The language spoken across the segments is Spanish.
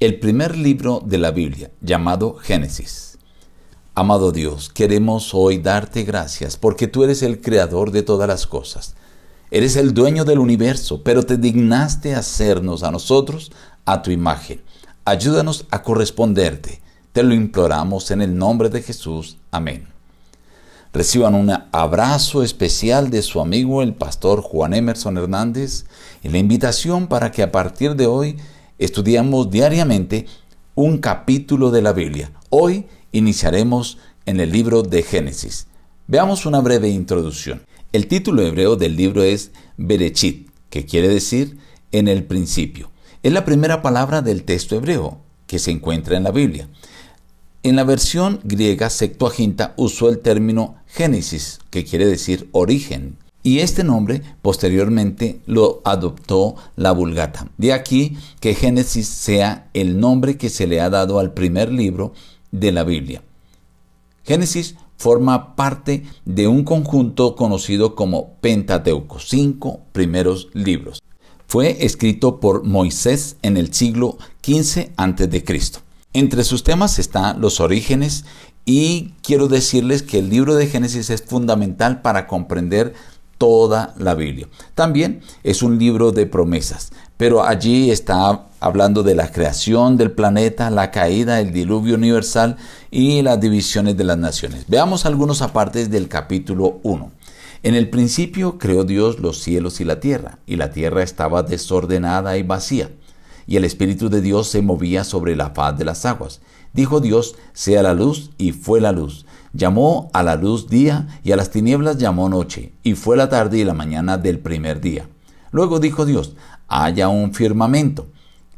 el primer libro de la Biblia, llamado Génesis. Amado Dios, queremos hoy darte gracias porque tú eres el creador de todas las cosas. Eres el dueño del universo, pero te dignaste hacernos a nosotros a tu imagen. Ayúdanos a corresponderte. Te lo imploramos en el nombre de Jesús. Amén. Reciban un abrazo especial de su amigo el pastor Juan Emerson Hernández y la invitación para que a partir de hoy estudiamos diariamente un capítulo de la Biblia. Hoy iniciaremos en el libro de Génesis. Veamos una breve introducción. El título hebreo del libro es Berechit, que quiere decir en el principio. Es la primera palabra del texto hebreo que se encuentra en la Biblia. En la versión griega Septuaginta usó el término Génesis, que quiere decir origen, y este nombre posteriormente lo adoptó la Vulgata. De aquí que Génesis sea el nombre que se le ha dado al primer libro de la Biblia. Génesis forma parte de un conjunto conocido como Pentateuco, cinco primeros libros. Fue escrito por Moisés en el siglo XV a.C. Entre sus temas están los orígenes y quiero decirles que el libro de Génesis es fundamental para comprender toda la Biblia. También es un libro de promesas, pero allí está hablando de la creación del planeta, la caída, el diluvio universal y las divisiones de las naciones. Veamos algunos apartes del capítulo 1. En el principio creó Dios los cielos y la tierra, y la tierra estaba desordenada y vacía y el Espíritu de Dios se movía sobre la faz de las aguas. Dijo Dios, sea la luz, y fue la luz. Llamó a la luz día, y a las tinieblas llamó noche, y fue la tarde y la mañana del primer día. Luego dijo Dios, haya un firmamento,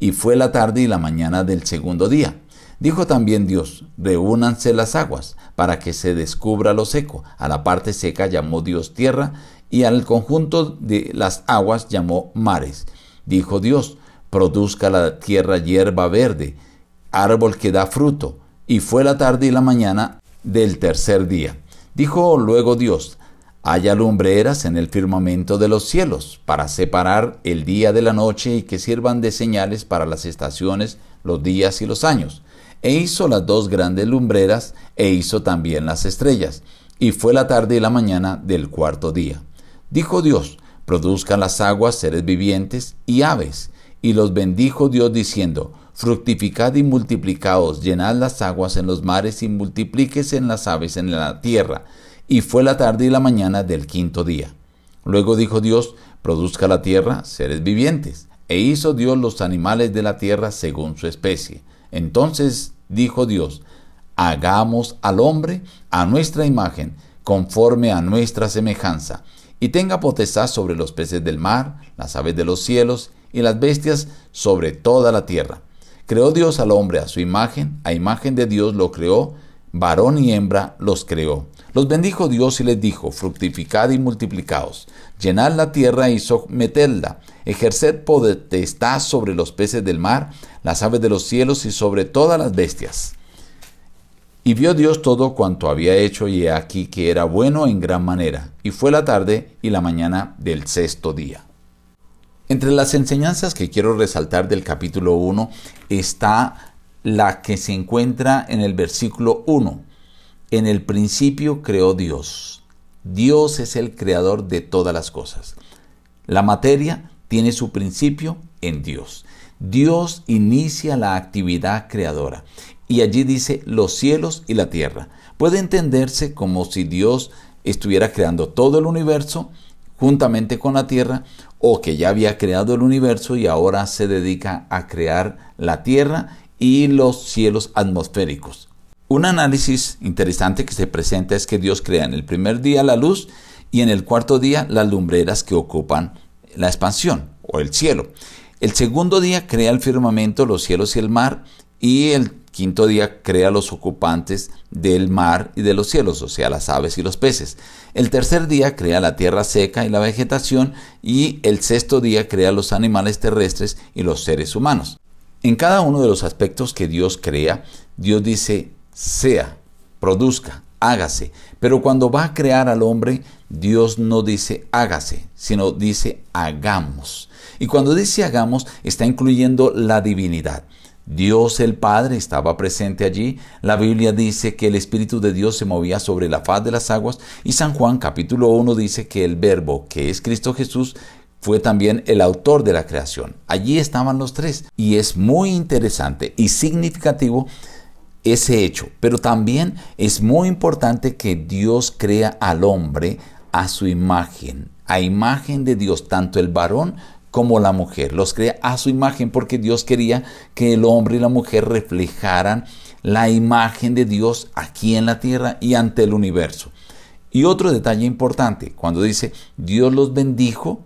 y fue la tarde y la mañana del segundo día. Dijo también Dios, reúnanse las aguas, para que se descubra lo seco. A la parte seca llamó Dios tierra, y al conjunto de las aguas llamó mares. Dijo Dios, produzca la tierra hierba verde, árbol que da fruto. Y fue la tarde y la mañana del tercer día. Dijo luego Dios, haya lumbreras en el firmamento de los cielos, para separar el día de la noche y que sirvan de señales para las estaciones, los días y los años. E hizo las dos grandes lumbreras, e hizo también las estrellas. Y fue la tarde y la mañana del cuarto día. Dijo Dios, produzcan las aguas seres vivientes y aves, y los bendijo Dios diciendo, fructificad y multiplicaos, llenad las aguas en los mares y multiplíquese en las aves en la tierra. Y fue la tarde y la mañana del quinto día. Luego dijo Dios, produzca la tierra seres vivientes. E hizo Dios los animales de la tierra según su especie. Entonces dijo Dios, hagamos al hombre a nuestra imagen, conforme a nuestra semejanza, y tenga potestad sobre los peces del mar, las aves de los cielos, y las bestias sobre toda la tierra. Creó Dios al hombre a su imagen, a imagen de Dios lo creó, varón y hembra los creó. Los bendijo Dios y les dijo, fructificad y multiplicaos, llenad la tierra y sometedla, ejerced potestad sobre los peces del mar, las aves de los cielos y sobre todas las bestias. Y vio Dios todo cuanto había hecho y he aquí que era bueno en gran manera. Y fue la tarde y la mañana del sexto día. Entre las enseñanzas que quiero resaltar del capítulo 1 está la que se encuentra en el versículo 1. En el principio creó Dios. Dios es el creador de todas las cosas. La materia tiene su principio en Dios. Dios inicia la actividad creadora y allí dice los cielos y la tierra. Puede entenderse como si Dios estuviera creando todo el universo juntamente con la tierra o que ya había creado el universo y ahora se dedica a crear la tierra y los cielos atmosféricos. Un análisis interesante que se presenta es que Dios crea en el primer día la luz y en el cuarto día las lumbreras que ocupan la expansión o el cielo. El segundo día crea el firmamento, los cielos y el mar y el Quinto día crea los ocupantes del mar y de los cielos, o sea, las aves y los peces. El tercer día crea la tierra seca y la vegetación y el sexto día crea los animales terrestres y los seres humanos. En cada uno de los aspectos que Dios crea, Dios dice, sea, produzca, hágase. Pero cuando va a crear al hombre, Dios no dice hágase, sino dice hagamos. Y cuando dice hagamos, está incluyendo la divinidad. Dios el Padre estaba presente allí. La Biblia dice que el Espíritu de Dios se movía sobre la faz de las aguas y San Juan capítulo 1 dice que el Verbo, que es Cristo Jesús, fue también el autor de la creación. Allí estaban los tres y es muy interesante y significativo ese hecho, pero también es muy importante que Dios crea al hombre a su imagen, a imagen de Dios, tanto el varón como la mujer. Los crea a su imagen porque Dios quería que el hombre y la mujer reflejaran la imagen de Dios aquí en la tierra y ante el universo. Y otro detalle importante, cuando dice Dios los bendijo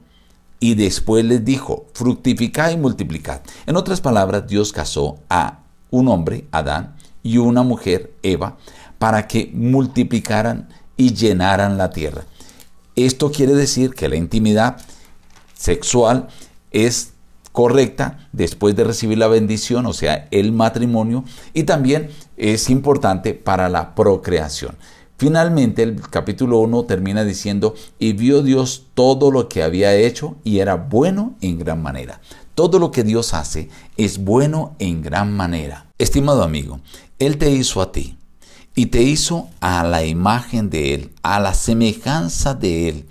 y después les dijo, fructificad y multiplicad. En otras palabras, Dios casó a un hombre, Adán, y una mujer, Eva, para que multiplicaran y llenaran la tierra. Esto quiere decir que la intimidad sexual es correcta después de recibir la bendición, o sea, el matrimonio, y también es importante para la procreación. Finalmente el capítulo 1 termina diciendo, y vio Dios todo lo que había hecho y era bueno en gran manera. Todo lo que Dios hace es bueno en gran manera. Estimado amigo, Él te hizo a ti y te hizo a la imagen de Él, a la semejanza de Él.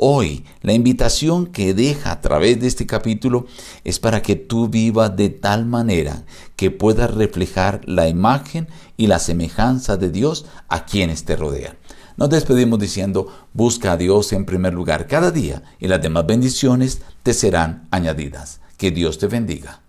Hoy la invitación que deja a través de este capítulo es para que tú vivas de tal manera que puedas reflejar la imagen y la semejanza de Dios a quienes te rodean. Nos despedimos diciendo, busca a Dios en primer lugar cada día y las demás bendiciones te serán añadidas. Que Dios te bendiga.